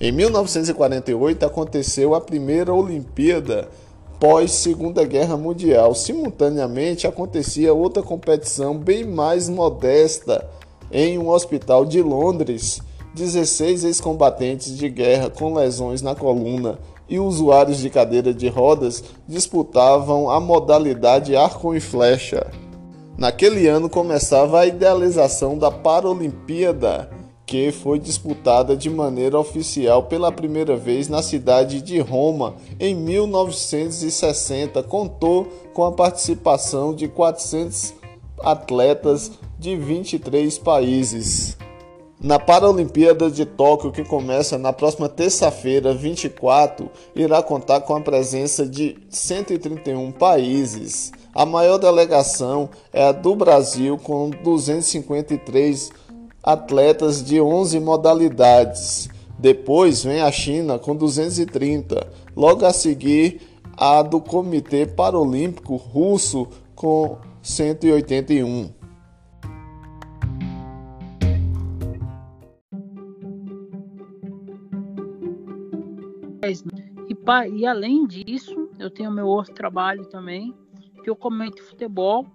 Em 1948 aconteceu a primeira Olimpíada pós Segunda Guerra Mundial. Simultaneamente acontecia outra competição bem mais modesta em um hospital de Londres. 16 ex-combatentes de guerra com lesões na coluna e usuários de cadeira de rodas disputavam a modalidade arco e flecha. Naquele ano começava a idealização da Paralimpíada, que foi disputada de maneira oficial pela primeira vez na cidade de Roma em 1960. Contou com a participação de 400 atletas de 23 países. Na Paralimpíada de Tóquio, que começa na próxima terça-feira, 24, irá contar com a presença de 131 países. A maior delegação é a do Brasil, com 253 atletas de 11 modalidades. Depois vem a China com 230. Logo a seguir, a do Comitê Paralímpico Russo com 181. E, e além disso, eu tenho meu outro trabalho também, que eu comento futebol.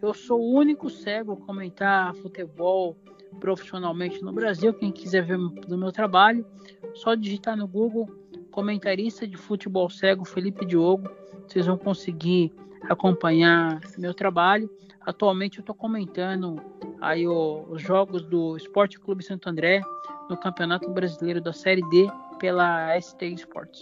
Eu sou o único cego a comentar futebol profissionalmente no Brasil. Quem quiser ver do meu trabalho, só digitar no Google comentarista de futebol cego Felipe Diogo. Vocês vão conseguir acompanhar meu trabalho. Atualmente eu estou comentando aí o, os jogos do Esporte Clube Santo André no Campeonato Brasileiro da Série D pela ST Sports.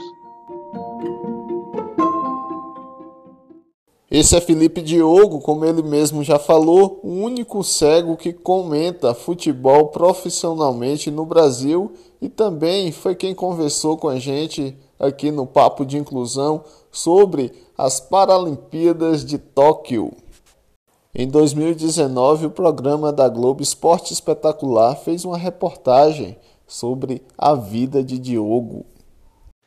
Esse é Felipe Diogo, como ele mesmo já falou, o único cego que comenta futebol profissionalmente no Brasil e também foi quem conversou com a gente aqui no Papo de Inclusão sobre as Paralimpíadas de Tóquio. Em 2019, o programa da Globo Esporte Espetacular fez uma reportagem sobre a vida de Diogo.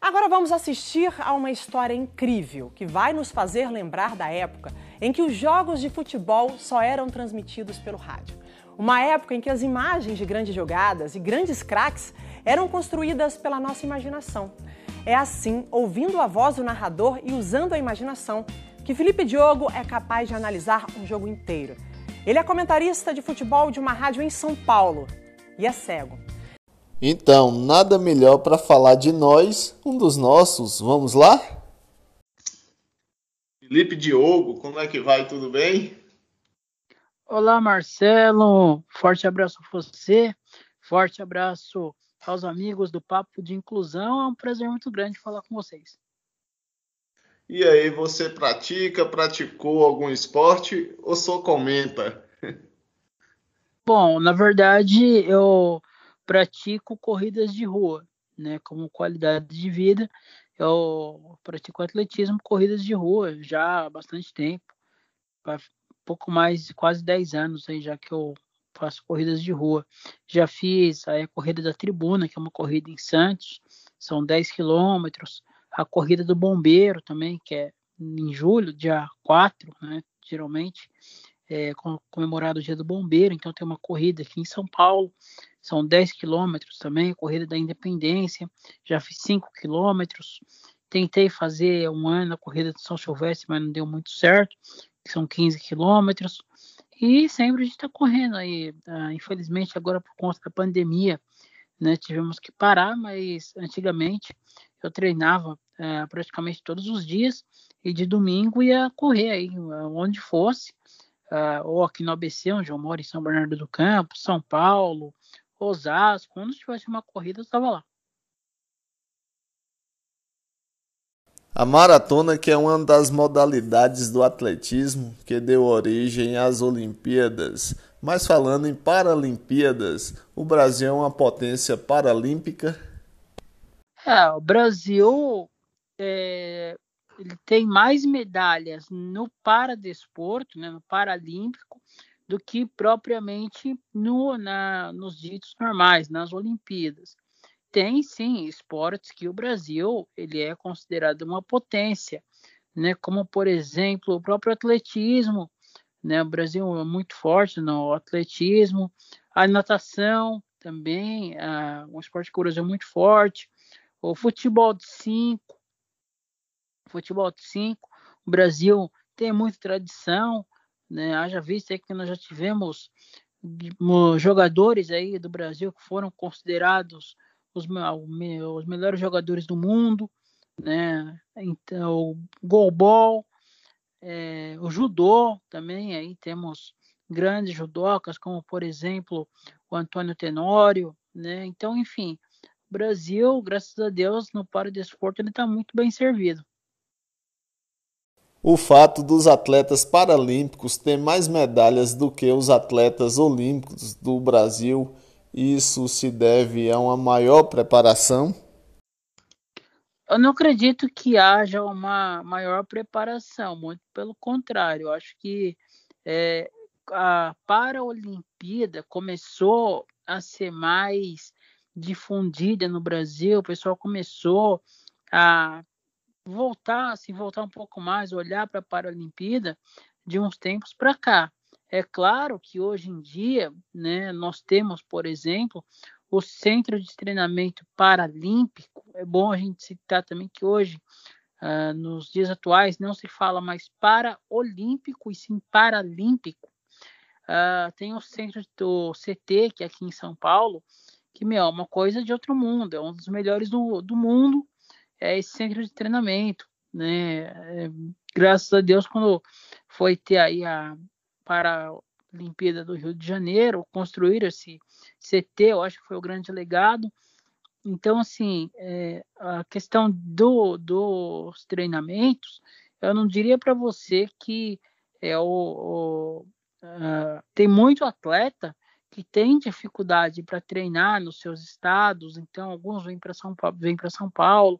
Agora vamos assistir a uma história incrível que vai nos fazer lembrar da época em que os jogos de futebol só eram transmitidos pelo rádio. Uma época em que as imagens de grandes jogadas e grandes craques eram construídas pela nossa imaginação. É assim, ouvindo a voz do narrador e usando a imaginação, que Felipe Diogo é capaz de analisar um jogo inteiro. Ele é comentarista de futebol de uma rádio em São Paulo e é cego. Então, nada melhor para falar de nós, um dos nossos. Vamos lá? Felipe Diogo, como é que vai? Tudo bem? Olá, Marcelo. Forte abraço a você. Forte abraço aos amigos do Papo de Inclusão. É um prazer muito grande falar com vocês. E aí, você pratica, praticou algum esporte ou só comenta? Bom, na verdade, eu pratico corridas de rua, né? Como qualidade de vida, eu pratico atletismo, corridas de rua já há bastante tempo, pouco mais, quase 10 anos aí já que eu faço corridas de rua. Já fiz a corrida da Tribuna, que é uma corrida em Santos, são 10 quilômetros. A corrida do Bombeiro também, que é em julho, dia 4, né, geralmente, é comemorado o dia do Bombeiro, então tem uma corrida aqui em São Paulo, são 10 quilômetros também, corrida da independência, já fiz 5 quilômetros, tentei fazer um ano a corrida de São Silvestre, mas não deu muito certo, que são 15 quilômetros, e sempre a gente está correndo aí, uh, infelizmente agora por conta da pandemia, né, tivemos que parar, mas antigamente eu treinava uh, praticamente todos os dias, e de domingo ia correr aí, onde fosse, uh, ou aqui no ABC, onde eu moro, em São Bernardo do Campo, São Paulo, Osasco, quando tivesse uma corrida, eu estava lá. A maratona, que é uma das modalidades do atletismo que deu origem às Olimpíadas. Mas falando em Paralimpíadas, o Brasil é uma potência paralímpica? É, o Brasil é, ele tem mais medalhas no paradesporto, né, no paralímpico, do que propriamente no, na, nos ditos normais, nas Olimpíadas. Tem sim esportes que o Brasil ele é considerado uma potência, né? como por exemplo o próprio atletismo. Né? O Brasil é muito forte no atletismo, a natação, também, uh, um esporte que o Brasil é muito forte. O futebol de 5, futebol de 5, o Brasil tem muita tradição, né? Haja vista que nós já tivemos jogadores aí do Brasil que foram considerados os, os melhores jogadores do mundo, né? Então, o goalball, é, o judô também, aí temos grandes judocas, como por exemplo o Antônio Tenório, né? Então, enfim, o Brasil, graças a Deus, no paradesporto ele está muito bem servido. O fato dos atletas paralímpicos ter mais medalhas do que os atletas olímpicos do Brasil, isso se deve a uma maior preparação? Eu não acredito que haja uma maior preparação, muito pelo contrário. Eu acho que é, a Paralimpíada começou a ser mais difundida no Brasil, o pessoal começou a voltar, se voltar um pouco mais, olhar para a Paralimpíada de uns tempos para cá. É claro que hoje em dia, né, nós temos, por exemplo, o Centro de Treinamento Paralímpico. É bom a gente citar também que hoje, uh, nos dias atuais, não se fala mais paraolímpico e sim paralímpico. Uh, tem o centro do CT, que é aqui em São Paulo, que meu, é uma coisa de outro mundo, é um dos melhores do, do mundo, é esse centro de treinamento, né? É, graças a Deus, quando foi ter aí a Paralimpíada do Rio de Janeiro, construir esse CT, eu acho que foi o grande legado. Então, assim, é, a questão do, dos treinamentos, eu não diria para você que é o, o tem muito atleta que tem dificuldade para treinar nos seus estados, então alguns vêm para São para São Paulo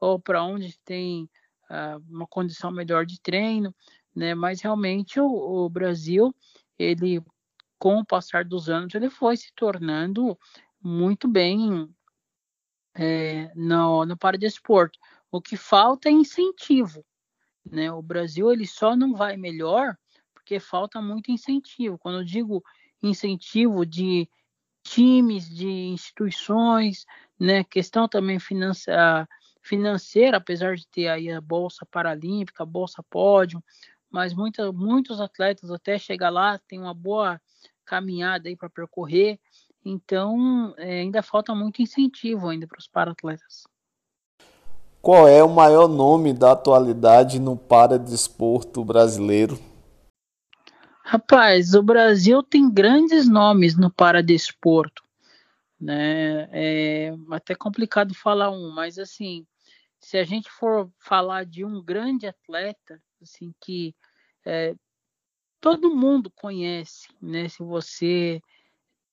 ou para onde tem uh, uma condição melhor de treino, né? Mas realmente o, o, Brasil, ele com o passar dos anos, ele foi se tornando muito bem é, no, no paradesporto. O que falta é incentivo, né? O Brasil ele só não vai melhor porque falta muito incentivo. Quando eu digo incentivo de times, de instituições, né? Questão também financeira, financeira, apesar de ter aí a bolsa paralímpica, a bolsa pódio, mas muita, muitos atletas até chegar lá tem uma boa caminhada aí para percorrer. Então, é, ainda falta muito incentivo ainda para os paratletas. Qual é o maior nome da atualidade no paradesporto brasileiro? Rapaz, o Brasil tem grandes nomes no paradesporto, né? É até complicado falar um, mas assim, se a gente for falar de um grande atleta, assim que é, todo mundo conhece, né? Se você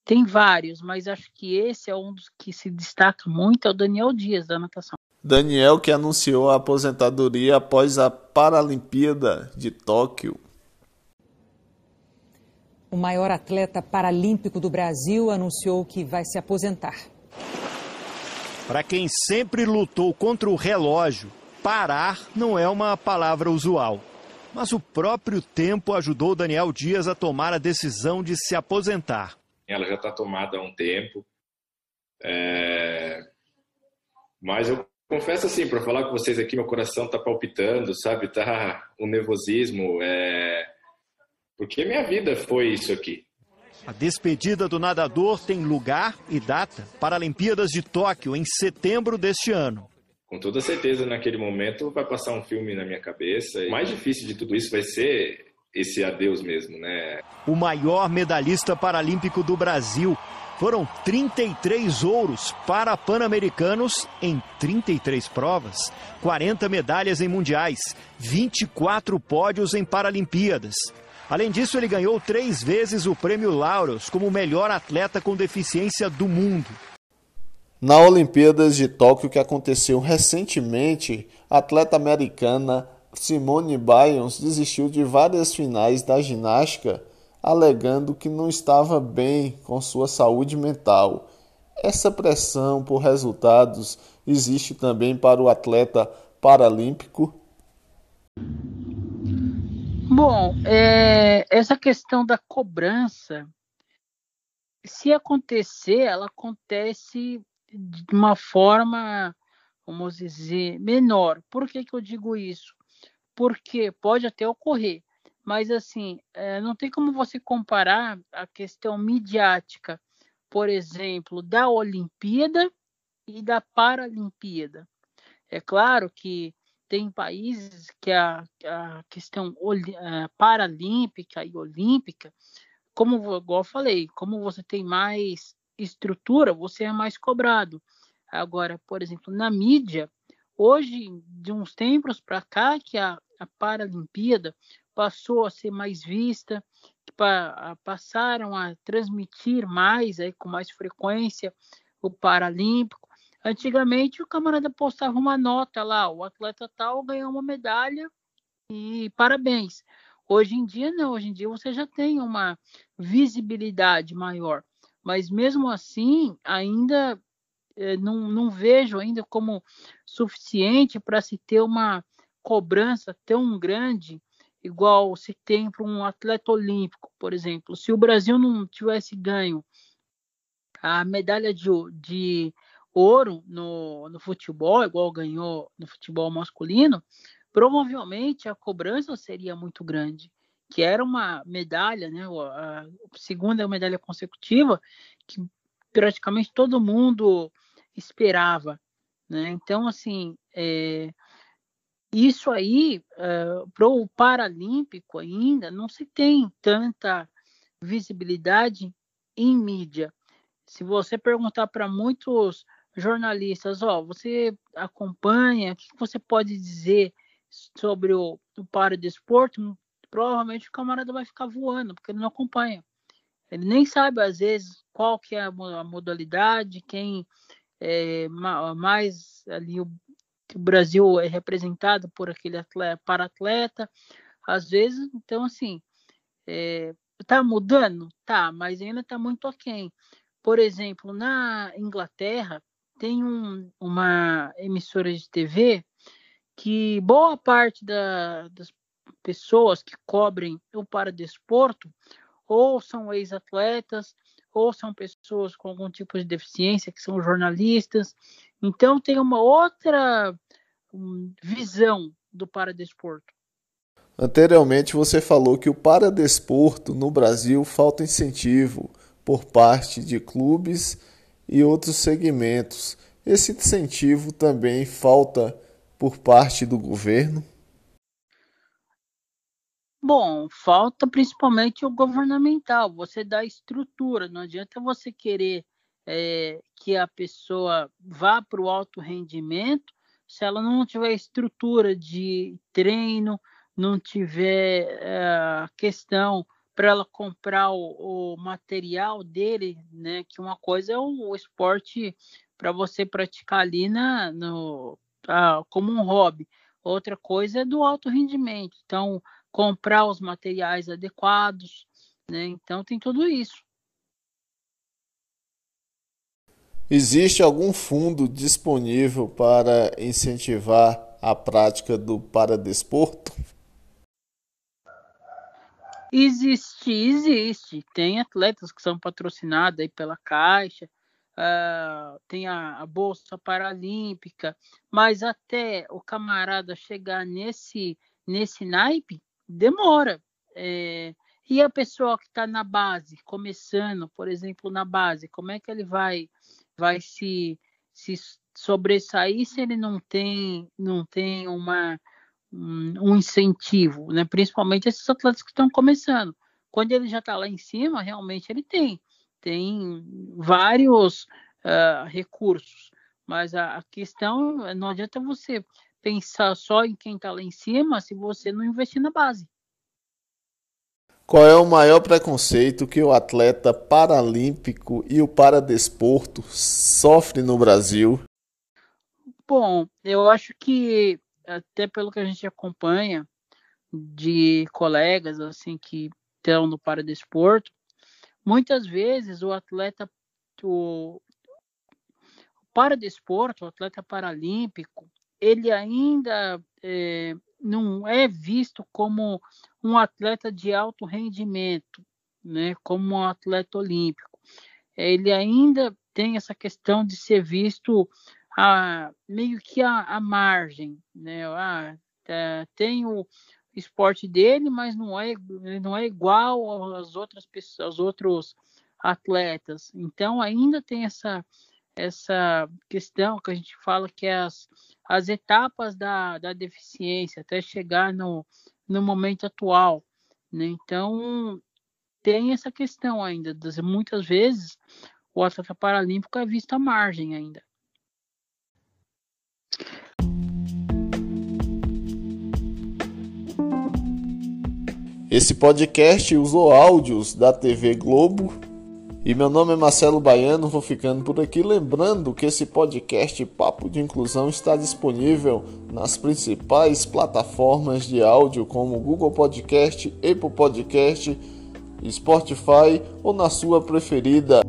tem vários, mas acho que esse é um dos que se destaca muito, é o Daniel Dias da natação. Daniel que anunciou a aposentadoria após a Paralimpíada de Tóquio. O maior atleta paralímpico do Brasil anunciou que vai se aposentar. Para quem sempre lutou contra o relógio, parar não é uma palavra usual. Mas o próprio tempo ajudou Daniel Dias a tomar a decisão de se aposentar. Ela já está tomada há um tempo. É... Mas eu confesso assim, para falar com vocês aqui, meu coração está palpitando, sabe? Tá um nervosismo. É porque minha vida foi isso aqui. A despedida do nadador tem lugar e data para Olimpíadas de Tóquio em setembro deste ano. Com toda certeza, naquele momento vai passar um filme na minha cabeça. O mais difícil de tudo isso vai ser esse adeus mesmo, né? O maior medalhista paralímpico do Brasil. Foram 33 ouros para pan-americanos em 33 provas, 40 medalhas em mundiais, 24 pódios em Paralimpíadas. Além disso, ele ganhou três vezes o prêmio Laureus como melhor atleta com deficiência do mundo. Na Olimpíadas de Tóquio, que aconteceu recentemente, a atleta americana Simone Biles desistiu de várias finais da ginástica, alegando que não estava bem com sua saúde mental. Essa pressão por resultados existe também para o atleta paralímpico Bom, é, essa questão da cobrança, se acontecer, ela acontece de uma forma, vamos dizer, menor. Por que, que eu digo isso? Porque pode até ocorrer, mas assim, é, não tem como você comparar a questão midiática, por exemplo, da Olimpíada e da Paralimpíada. É claro que tem países que a, a questão a paralímpica e olímpica, como igual eu falei, como você tem mais estrutura, você é mais cobrado. Agora, por exemplo, na mídia, hoje, de uns tempos para cá, que a, a Paralimpíada passou a ser mais vista, pa, passaram a transmitir mais, aí, com mais frequência, o Paralímpico. Antigamente, o camarada postava uma nota lá, o atleta tal ganhou uma medalha e parabéns. Hoje em dia, não, hoje em dia você já tem uma visibilidade maior, mas mesmo assim, ainda eh, não, não vejo ainda como suficiente para se ter uma cobrança tão grande igual se tem para um atleta olímpico, por exemplo. Se o Brasil não tivesse ganho a medalha de, de ouro no, no futebol, igual ganhou no futebol masculino, provavelmente a cobrança seria muito grande, que era uma medalha, né, a, segunda medalha consecutiva, que praticamente todo mundo esperava. Né? Então, assim, é, isso aí, uh, para o Paralímpico ainda, não se tem tanta visibilidade em mídia. Se você perguntar para muitos jornalistas, ó, você acompanha, o que você pode dizer sobre o, o paradesporto? Provavelmente o camarada vai ficar voando, porque ele não acompanha. Ele nem sabe, às vezes, qual que é a modalidade, quem é mais ali o o Brasil é representado por aquele atleta, para atleta, às vezes, então assim, é, tá mudando? Tá, mas ainda tá muito aquém. Por exemplo, na Inglaterra tem um, uma emissora de TV que boa parte da, das pessoas que cobrem o paradesporto ou são ex-atletas ou são pessoas com algum tipo de deficiência, que são jornalistas. Então, tem uma outra um, visão do paradesporto. Anteriormente, você falou que o paradesporto no Brasil falta incentivo por parte de clubes e outros segmentos. Esse incentivo também falta por parte do governo? Bom, falta principalmente o governamental, você dá estrutura, não adianta você querer é, que a pessoa vá para o alto rendimento se ela não tiver estrutura de treino, não tiver é, a questão para ela comprar o, o, material dele, né? Que uma coisa é o, o esporte para você praticar ali na, no, como um hobby, outra coisa é do alto rendimento. Então, comprar os materiais adequados, né? Então tem tudo isso. Existe algum fundo disponível para incentivar a prática do paradesporto? Existe, existe. Tem atletas que são patrocinados aí pela Caixa, uh, tem a, a, Bolsa Paralímpica, mas até o camarada chegar nesse, nesse naipe, demora. É, e a pessoa que está na base, começando, por exemplo, na base, como é que ele vai, vai se, se sobressair se ele não tem, não tem uma, um, incentivo, né? principalmente esses atletas que estão começando. Quando ele já está lá em cima, realmente ele tem, tem vários uh, recursos, mas a, a questão não adianta você pensar só em quem está lá em cima se você não investir na base. Qual é o maior preconceito que o atleta paralímpico e o paradesporto sofre no Brasil? Bom, eu acho que até pelo que a gente acompanha de colegas assim que estão no paradesporto, muitas vezes o atleta o, o paradesporto, o atleta paralímpico, ele ainda é, não é visto como um atleta de alto rendimento, né, como um atleta olímpico. ele ainda tem essa questão de ser visto a, meio que a, a margem, né? Ah, tá, tem o esporte dele, mas não é, não é igual às outras pessoas, aos outros atletas. Então ainda tem essa essa questão que a gente fala que é as, as etapas da, da deficiência até chegar no, no momento atual. Né? Então, tem essa questão ainda. Muitas vezes, o atleta paralímpico é visto à margem ainda. Esse podcast usou áudios da TV Globo e meu nome é Marcelo Baiano, vou ficando por aqui lembrando que esse podcast Papo de Inclusão está disponível nas principais plataformas de áudio como Google Podcast, Apple Podcast, Spotify ou na sua preferida.